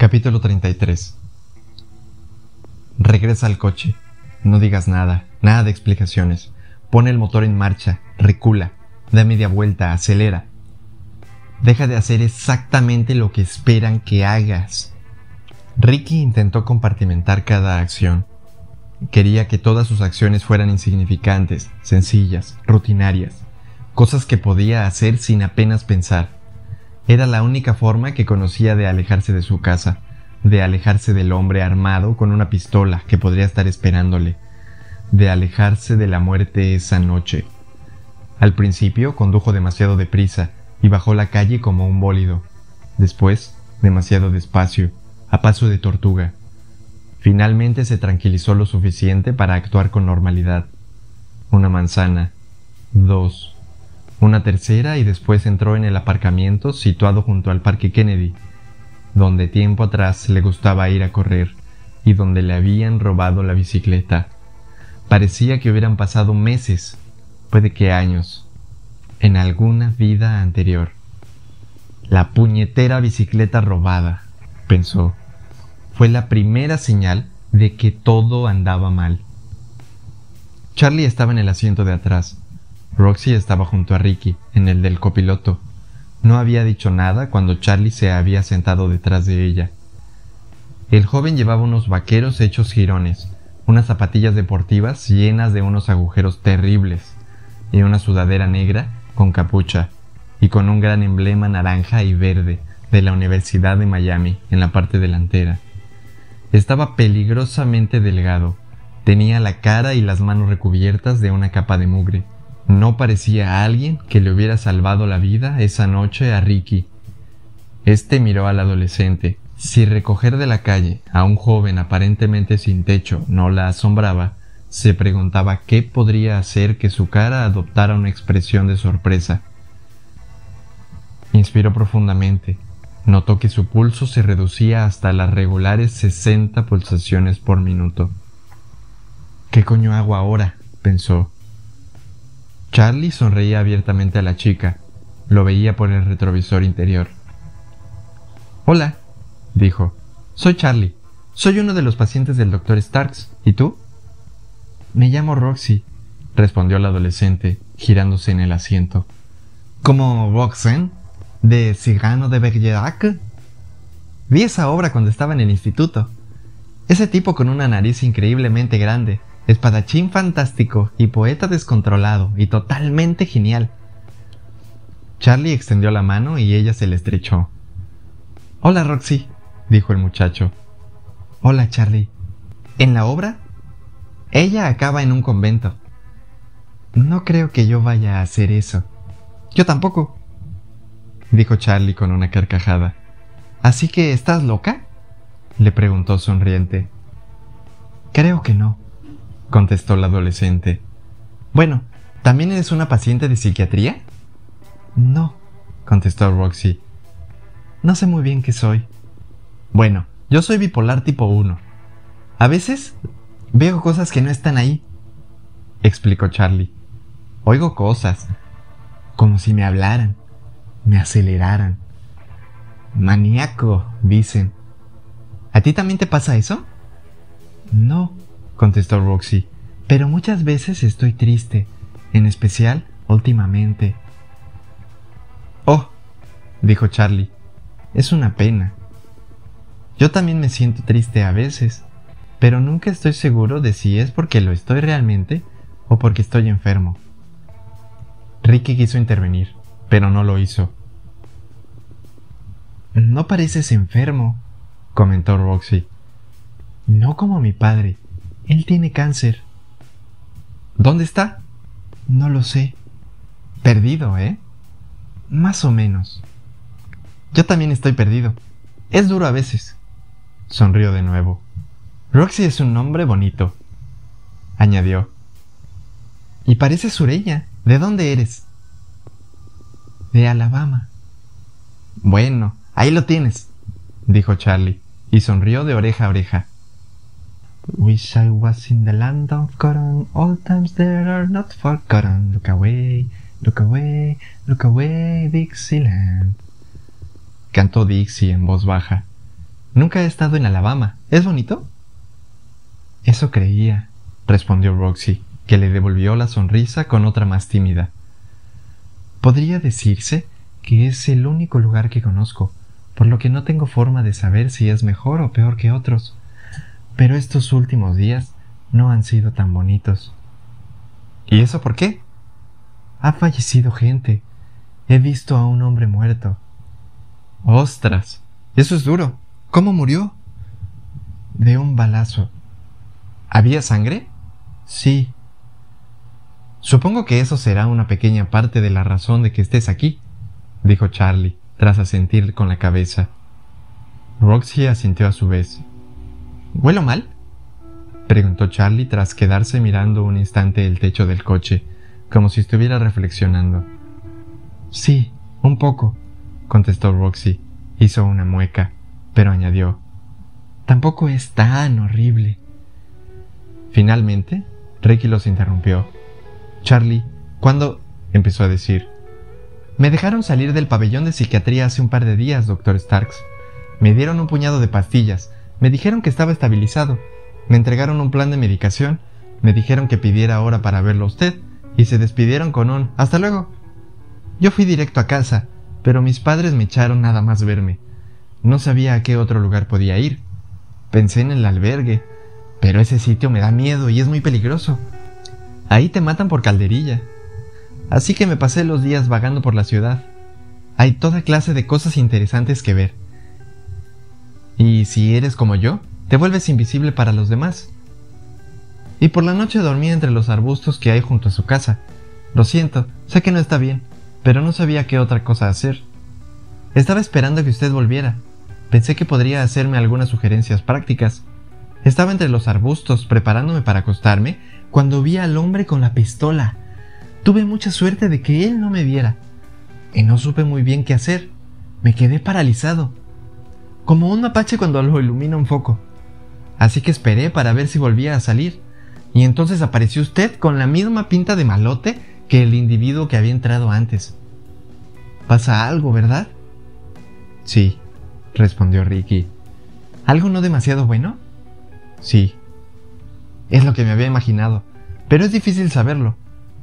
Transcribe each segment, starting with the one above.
Capítulo 33 Regresa al coche. No digas nada, nada de explicaciones. Pone el motor en marcha, recula, da media vuelta, acelera. Deja de hacer exactamente lo que esperan que hagas. Ricky intentó compartimentar cada acción. Quería que todas sus acciones fueran insignificantes, sencillas, rutinarias, cosas que podía hacer sin apenas pensar. Era la única forma que conocía de alejarse de su casa, de alejarse del hombre armado con una pistola que podría estar esperándole, de alejarse de la muerte esa noche. Al principio condujo demasiado deprisa y bajó la calle como un bólido. Después, demasiado despacio, a paso de tortuga. Finalmente se tranquilizó lo suficiente para actuar con normalidad. Una manzana. Dos una tercera y después entró en el aparcamiento situado junto al Parque Kennedy, donde tiempo atrás le gustaba ir a correr y donde le habían robado la bicicleta. Parecía que hubieran pasado meses, puede que años, en alguna vida anterior. La puñetera bicicleta robada, pensó, fue la primera señal de que todo andaba mal. Charlie estaba en el asiento de atrás, Roxy estaba junto a Ricky, en el del copiloto. No había dicho nada cuando Charlie se había sentado detrás de ella. El joven llevaba unos vaqueros hechos jirones, unas zapatillas deportivas llenas de unos agujeros terribles, y una sudadera negra con capucha, y con un gran emblema naranja y verde de la Universidad de Miami en la parte delantera. Estaba peligrosamente delgado, tenía la cara y las manos recubiertas de una capa de mugre, no parecía alguien que le hubiera salvado la vida esa noche a Ricky. Este miró al adolescente. Si recoger de la calle a un joven aparentemente sin techo no la asombraba, se preguntaba qué podría hacer que su cara adoptara una expresión de sorpresa. Inspiró profundamente. Notó que su pulso se reducía hasta las regulares 60 pulsaciones por minuto. ¿Qué coño hago ahora? pensó. Charlie sonreía abiertamente a la chica. Lo veía por el retrovisor interior. Hola, dijo. Soy Charlie. Soy uno de los pacientes del doctor Starks. ¿Y tú? Me llamo Roxy, respondió el adolescente, girándose en el asiento. ¿Como Roxanne? ¿De Cigano de Bergerac? Vi esa obra cuando estaba en el instituto. Ese tipo con una nariz increíblemente grande, espadachín fantástico y poeta descontrolado y totalmente genial. Charlie extendió la mano y ella se le estrechó. Hola, Roxy, dijo el muchacho. Hola, Charlie. ¿En la obra? Ella acaba en un convento. No creo que yo vaya a hacer eso. Yo tampoco, dijo Charlie con una carcajada. ¿Así que estás loca? le preguntó sonriente. Creo que no, contestó la adolescente. Bueno, ¿también eres una paciente de psiquiatría? No, contestó Roxy. No sé muy bien qué soy. Bueno, yo soy bipolar tipo 1. A veces veo cosas que no están ahí, explicó Charlie. Oigo cosas, como si me hablaran, me aceleraran. Maníaco, dicen. ¿A ti también te pasa eso? No, contestó Roxy, pero muchas veces estoy triste, en especial últimamente. Oh, dijo Charlie, es una pena. Yo también me siento triste a veces, pero nunca estoy seguro de si es porque lo estoy realmente o porque estoy enfermo. Ricky quiso intervenir, pero no lo hizo. No pareces enfermo, comentó Roxy. No como mi padre, él tiene cáncer. ¿Dónde está? No lo sé. Perdido, ¿eh? Más o menos. Yo también estoy perdido. Es duro a veces. Sonrió de nuevo. Roxy es un nombre bonito, añadió. Y parece sureña. ¿De dónde eres? De Alabama. Bueno, ahí lo tienes, dijo Charlie, y sonrió de oreja a oreja. Wish I was in the land of cotton, all times there are not forgotten. Look away, look away, look away, Dixieland. Cantó Dixie en voz baja. Nunca he estado en Alabama. ¿Es bonito? Eso creía, respondió Roxy, que le devolvió la sonrisa con otra más tímida. Podría decirse que es el único lugar que conozco, por lo que no tengo forma de saber si es mejor o peor que otros. Pero estos últimos días no han sido tan bonitos. ¿Y eso por qué? Ha fallecido gente. He visto a un hombre muerto. Ostras, eso es duro. ¿Cómo murió? De un balazo. ¿Había sangre? Sí. Supongo que eso será una pequeña parte de la razón de que estés aquí, dijo Charlie, tras asentir con la cabeza. Roxy asintió a su vez. ¿Huelo mal? preguntó Charlie tras quedarse mirando un instante el techo del coche, como si estuviera reflexionando. Sí, un poco, contestó Roxy. Hizo una mueca pero añadió, tampoco es tan horrible. Finalmente, Ricky los interrumpió. Charlie, ¿cuándo? empezó a decir. Me dejaron salir del pabellón de psiquiatría hace un par de días, doctor Starks. Me dieron un puñado de pastillas, me dijeron que estaba estabilizado, me entregaron un plan de medicación, me dijeron que pidiera hora para verlo a usted, y se despidieron con un hasta luego. Yo fui directo a casa, pero mis padres me echaron nada más verme. No sabía a qué otro lugar podía ir. Pensé en el albergue, pero ese sitio me da miedo y es muy peligroso. Ahí te matan por calderilla. Así que me pasé los días vagando por la ciudad. Hay toda clase de cosas interesantes que ver. Y si eres como yo, te vuelves invisible para los demás. Y por la noche dormí entre los arbustos que hay junto a su casa. Lo siento, sé que no está bien, pero no sabía qué otra cosa hacer. Estaba esperando que usted volviera, Pensé que podría hacerme algunas sugerencias prácticas. Estaba entre los arbustos preparándome para acostarme cuando vi al hombre con la pistola. Tuve mucha suerte de que él no me viera. Y no supe muy bien qué hacer. Me quedé paralizado. Como un mapache cuando lo ilumina un foco. Así que esperé para ver si volvía a salir. Y entonces apareció usted con la misma pinta de malote que el individuo que había entrado antes. Pasa algo, ¿verdad? Sí, respondió Ricky. ¿Algo no demasiado bueno? Sí. Es lo que me había imaginado, pero es difícil saberlo.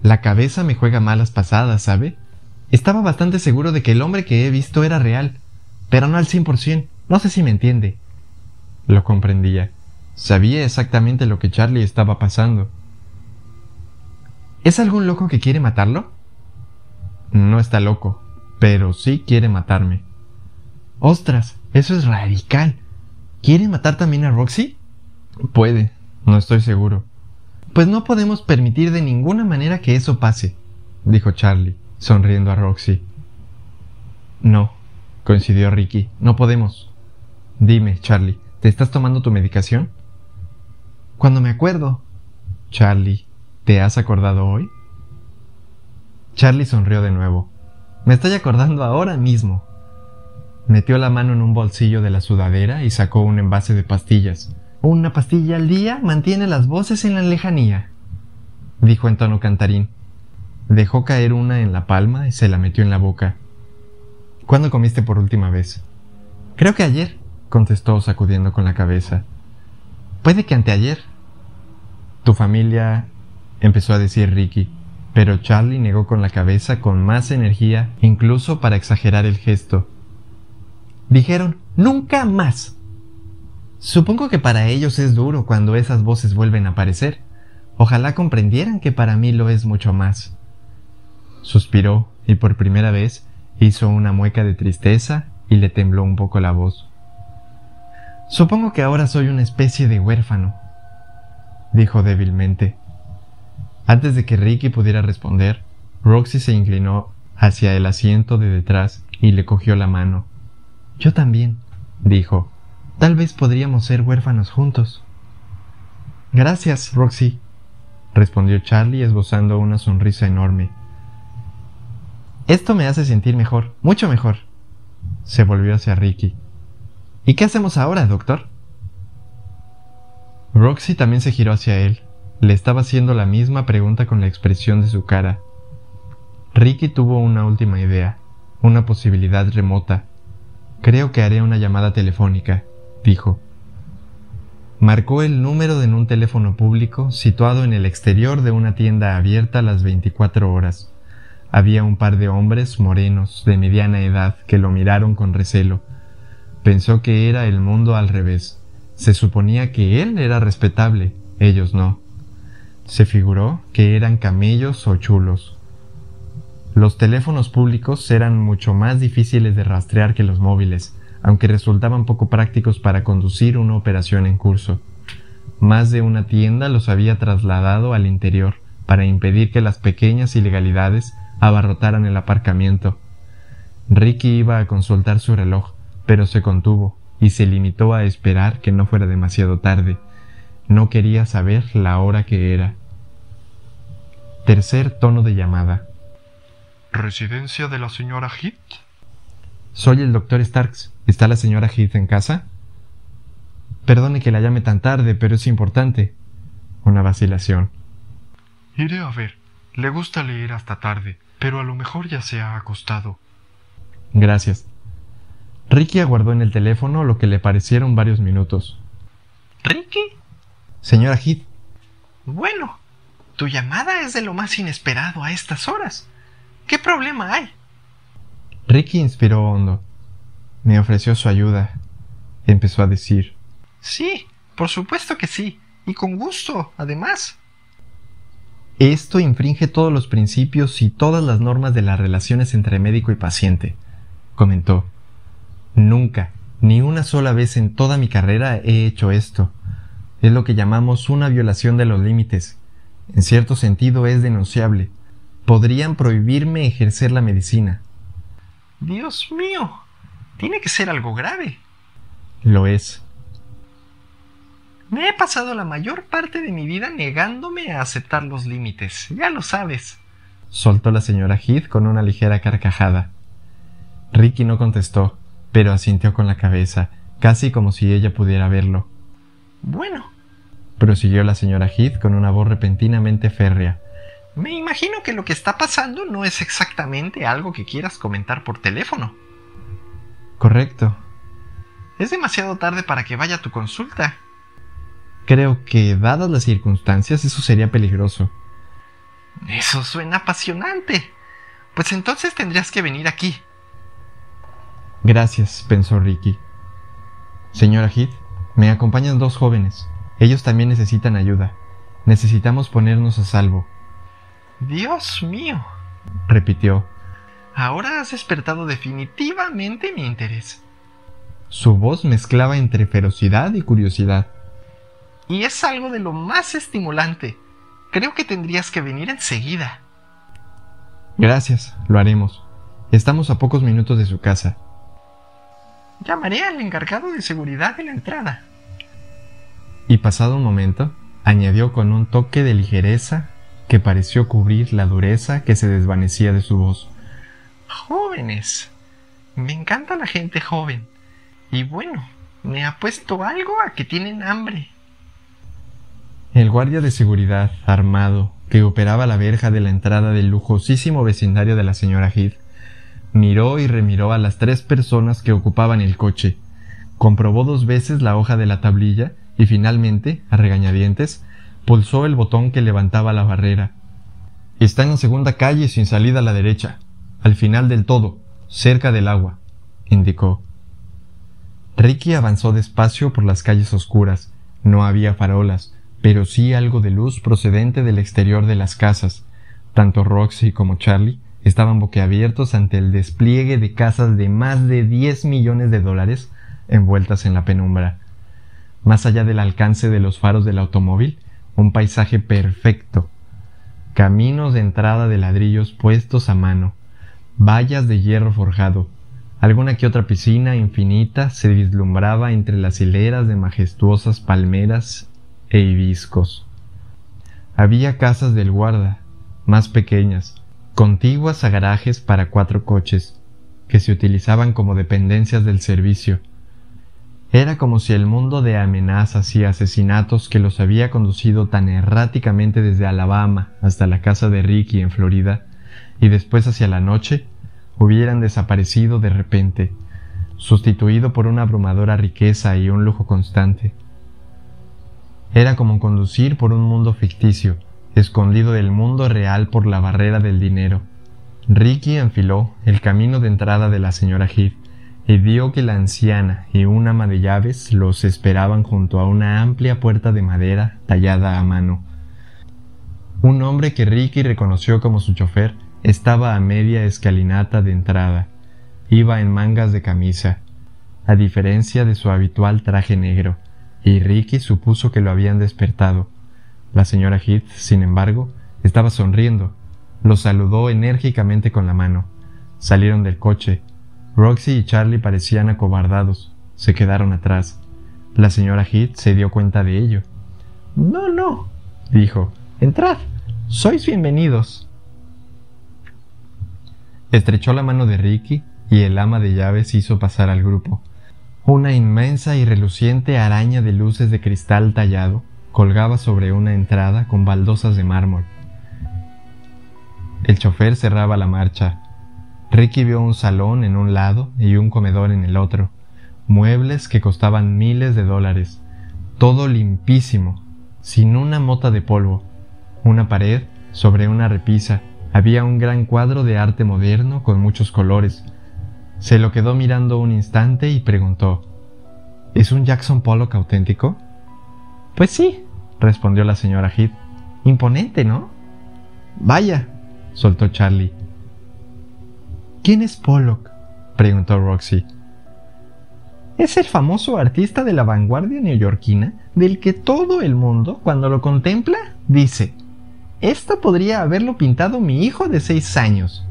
La cabeza me juega malas pasadas, ¿sabe? Estaba bastante seguro de que el hombre que he visto era real, pero no al 100%, no sé si me entiende. Lo comprendía. Sabía exactamente lo que Charlie estaba pasando. ¿Es algún loco que quiere matarlo? No está loco, pero sí quiere matarme. Ostras, eso es radical. ¿Quiere matar también a Roxy? Puede, no estoy seguro. Pues no podemos permitir de ninguna manera que eso pase, dijo Charlie, sonriendo a Roxy. No, coincidió Ricky, no podemos. Dime, Charlie, ¿te estás tomando tu medicación? Cuando me acuerdo. Charlie, ¿te has acordado hoy? Charlie sonrió de nuevo. Me estoy acordando ahora mismo. Metió la mano en un bolsillo de la sudadera y sacó un envase de pastillas. Una pastilla al día mantiene las voces en la lejanía, dijo en tono cantarín. Dejó caer una en la palma y se la metió en la boca. ¿Cuándo comiste por última vez? Creo que ayer, contestó sacudiendo con la cabeza. Puede que anteayer. Tu familia, empezó a decir Ricky, pero Charlie negó con la cabeza con más energía, incluso para exagerar el gesto. Dijeron, nunca más. Supongo que para ellos es duro cuando esas voces vuelven a aparecer. Ojalá comprendieran que para mí lo es mucho más. Suspiró y por primera vez hizo una mueca de tristeza y le tembló un poco la voz. Supongo que ahora soy una especie de huérfano, dijo débilmente. Antes de que Ricky pudiera responder, Roxy se inclinó hacia el asiento de detrás y le cogió la mano. Yo también, dijo. Tal vez podríamos ser huérfanos juntos. Gracias, Roxy, respondió Charlie esbozando una sonrisa enorme. Esto me hace sentir mejor, mucho mejor. Se volvió hacia Ricky. ¿Y qué hacemos ahora, doctor? Roxy también se giró hacia él. Le estaba haciendo la misma pregunta con la expresión de su cara. Ricky tuvo una última idea, una posibilidad remota, Creo que haré una llamada telefónica. dijo. Marcó el número en un teléfono público situado en el exterior de una tienda abierta a las 24 horas. Había un par de hombres morenos de mediana edad que lo miraron con recelo. Pensó que era el mundo al revés. Se suponía que él era respetable, ellos no. Se figuró que eran camellos o chulos. Los teléfonos públicos eran mucho más difíciles de rastrear que los móviles, aunque resultaban poco prácticos para conducir una operación en curso. Más de una tienda los había trasladado al interior para impedir que las pequeñas ilegalidades abarrotaran el aparcamiento. Ricky iba a consultar su reloj, pero se contuvo y se limitó a esperar que no fuera demasiado tarde. No quería saber la hora que era. Tercer tono de llamada. ¿Residencia de la señora Heath? Soy el doctor Starks. ¿Está la señora Heath en casa? Perdone que la llame tan tarde, pero es importante. Una vacilación. Iré a ver. Le gusta leer hasta tarde, pero a lo mejor ya se ha acostado. Gracias. Ricky aguardó en el teléfono lo que le parecieron varios minutos. ¿Ricky? Señora Heath. Bueno, tu llamada es de lo más inesperado a estas horas. ¿Qué problema hay? Ricky inspiró hondo. Me ofreció su ayuda. Empezó a decir. Sí, por supuesto que sí. Y con gusto, además. Esto infringe todos los principios y todas las normas de las relaciones entre médico y paciente, comentó. Nunca, ni una sola vez en toda mi carrera he hecho esto. Es lo que llamamos una violación de los límites. En cierto sentido es denunciable. Podrían prohibirme ejercer la medicina. Dios mío. Tiene que ser algo grave. Lo es. Me he pasado la mayor parte de mi vida negándome a aceptar los límites, ya lo sabes. Soltó la señora Heath con una ligera carcajada. Ricky no contestó, pero asintió con la cabeza, casi como si ella pudiera verlo. Bueno, prosiguió la señora Heath con una voz repentinamente férrea. Me imagino que lo que está pasando no es exactamente algo que quieras comentar por teléfono. Correcto. Es demasiado tarde para que vaya a tu consulta. Creo que, dadas las circunstancias, eso sería peligroso. Eso suena apasionante. Pues entonces tendrías que venir aquí. Gracias, pensó Ricky. Señora Heath, me acompañan dos jóvenes. Ellos también necesitan ayuda. Necesitamos ponernos a salvo. Dios mío, repitió. Ahora has despertado definitivamente mi interés. Su voz mezclaba entre ferocidad y curiosidad. Y es algo de lo más estimulante. Creo que tendrías que venir enseguida. Gracias, lo haremos. Estamos a pocos minutos de su casa. Llamaré al encargado de seguridad de la entrada. Y pasado un momento, añadió con un toque de ligereza que pareció cubrir la dureza que se desvanecía de su voz. Jóvenes. Me encanta la gente joven. Y bueno, me ha puesto algo a que tienen hambre. El guardia de seguridad, armado, que operaba la verja de la entrada del lujosísimo vecindario de la señora Heath, miró y remiró a las tres personas que ocupaban el coche, comprobó dos veces la hoja de la tablilla y finalmente, a regañadientes, pulsó el botón que levantaba la barrera. Está en la segunda calle sin salida a la derecha, al final del todo, cerca del agua, indicó. Ricky avanzó despacio por las calles oscuras. No había farolas, pero sí algo de luz procedente del exterior de las casas. Tanto Roxy como Charlie estaban boquiabiertos ante el despliegue de casas de más de diez millones de dólares envueltas en la penumbra. Más allá del alcance de los faros del automóvil, un paisaje perfecto, caminos de entrada de ladrillos puestos a mano, vallas de hierro forjado, alguna que otra piscina infinita se vislumbraba entre las hileras de majestuosas palmeras e hibiscos. Había casas del guarda, más pequeñas, contiguas a garajes para cuatro coches, que se utilizaban como dependencias del servicio, era como si el mundo de amenazas y asesinatos que los había conducido tan erráticamente desde Alabama hasta la casa de Ricky en Florida, y después hacia la noche, hubieran desaparecido de repente, sustituido por una abrumadora riqueza y un lujo constante. Era como conducir por un mundo ficticio, escondido del mundo real por la barrera del dinero. Ricky enfiló el camino de entrada de la señora Heath y vio que la anciana y un ama de llaves los esperaban junto a una amplia puerta de madera tallada a mano. Un hombre que Ricky reconoció como su chofer estaba a media escalinata de entrada. Iba en mangas de camisa, a diferencia de su habitual traje negro, y Ricky supuso que lo habían despertado. La señora Heath, sin embargo, estaba sonriendo. Lo saludó enérgicamente con la mano. Salieron del coche. Roxy y Charlie parecían acobardados. Se quedaron atrás. La señora Heath se dio cuenta de ello. No, no, dijo. Entrad. Sois bienvenidos. Estrechó la mano de Ricky y el ama de llaves hizo pasar al grupo. Una inmensa y reluciente araña de luces de cristal tallado colgaba sobre una entrada con baldosas de mármol. El chofer cerraba la marcha. Ricky vio un salón en un lado y un comedor en el otro, muebles que costaban miles de dólares, todo limpísimo, sin una mota de polvo. Una pared, sobre una repisa, había un gran cuadro de arte moderno con muchos colores, se lo quedó mirando un instante y preguntó, ¿Es un Jackson Pollock auténtico? Pues sí, respondió la señora Heath. Imponente, ¿no? Vaya, soltó Charlie. ¿Quién es Pollock? preguntó Roxy. Es el famoso artista de la vanguardia neoyorquina del que todo el mundo, cuando lo contempla, dice, esto podría haberlo pintado mi hijo de seis años.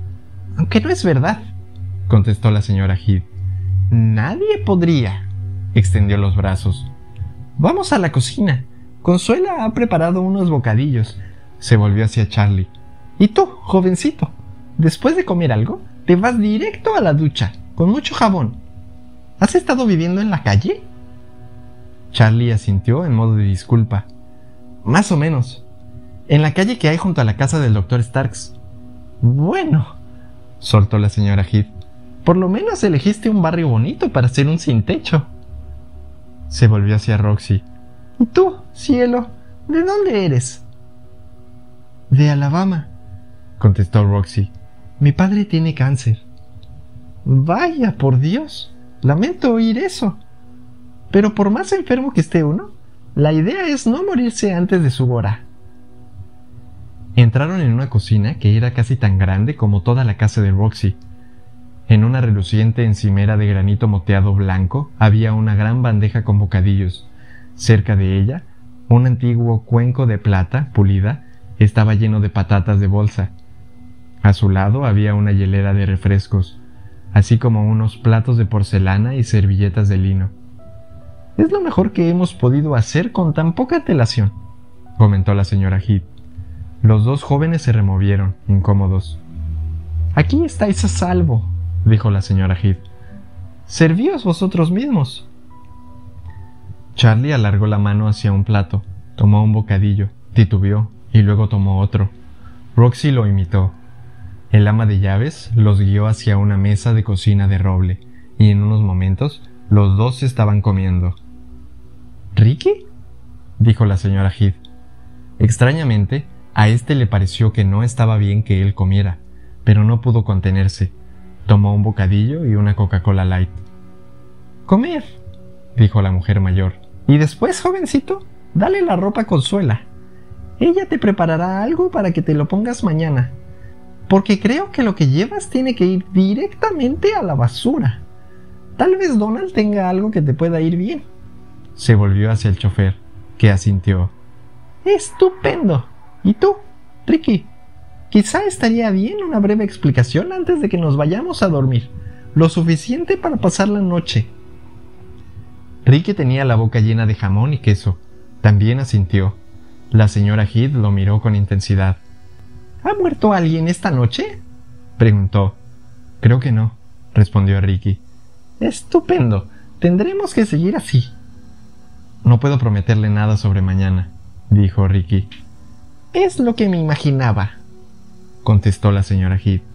Aunque no es verdad contestó la señora Heath. Nadie podría, extendió los brazos. Vamos a la cocina. Consuela ha preparado unos bocadillos. Se volvió hacia Charlie. ¿Y tú, jovencito? Después de comer algo, te vas directo a la ducha, con mucho jabón. ¿Has estado viviendo en la calle? Charlie asintió en modo de disculpa. Más o menos. En la calle que hay junto a la casa del doctor Starks. Bueno, soltó la señora Heath. Por lo menos elegiste un barrio bonito para ser un sin techo. Se volvió hacia Roxy. ¿Y tú, cielo? ¿De dónde eres? De Alabama, contestó Roxy. Mi padre tiene cáncer. Vaya, por Dios. Lamento oír eso. Pero por más enfermo que esté uno, la idea es no morirse antes de su hora. Entraron en una cocina que era casi tan grande como toda la casa de Roxy. En una reluciente encimera de granito moteado blanco había una gran bandeja con bocadillos. Cerca de ella, un antiguo cuenco de plata pulida estaba lleno de patatas de bolsa. A su lado había una hielera de refrescos, así como unos platos de porcelana y servilletas de lino. Es lo mejor que hemos podido hacer con tan poca telación, comentó la señora Heath. Los dos jóvenes se removieron, incómodos. Aquí estáis a salvo, dijo la señora Heath. Servíos vosotros mismos. Charlie alargó la mano hacia un plato, tomó un bocadillo, titubeó y luego tomó otro. Roxy lo imitó. El ama de llaves los guió hacia una mesa de cocina de roble, y en unos momentos los dos estaban comiendo. ¿Ricky? dijo la señora Heath. Extrañamente, a éste le pareció que no estaba bien que él comiera, pero no pudo contenerse Tomó un bocadillo y una Coca-Cola Light. Comer, dijo la mujer mayor. Y después, jovencito, dale la ropa a Consuela. Ella te preparará algo para que te lo pongas mañana. Porque creo que lo que llevas tiene que ir directamente a la basura. Tal vez Donald tenga algo que te pueda ir bien. Se volvió hacia el chofer, que asintió. Estupendo. ¿Y tú, Ricky? Quizá estaría bien una breve explicación antes de que nos vayamos a dormir, lo suficiente para pasar la noche. Ricky tenía la boca llena de jamón y queso. También asintió. La señora Heath lo miró con intensidad. ¿Ha muerto alguien esta noche? preguntó. Creo que no, respondió Ricky. Estupendo. Tendremos que seguir así. No puedo prometerle nada sobre mañana, dijo Ricky. Es lo que me imaginaba, contestó la señora Heath.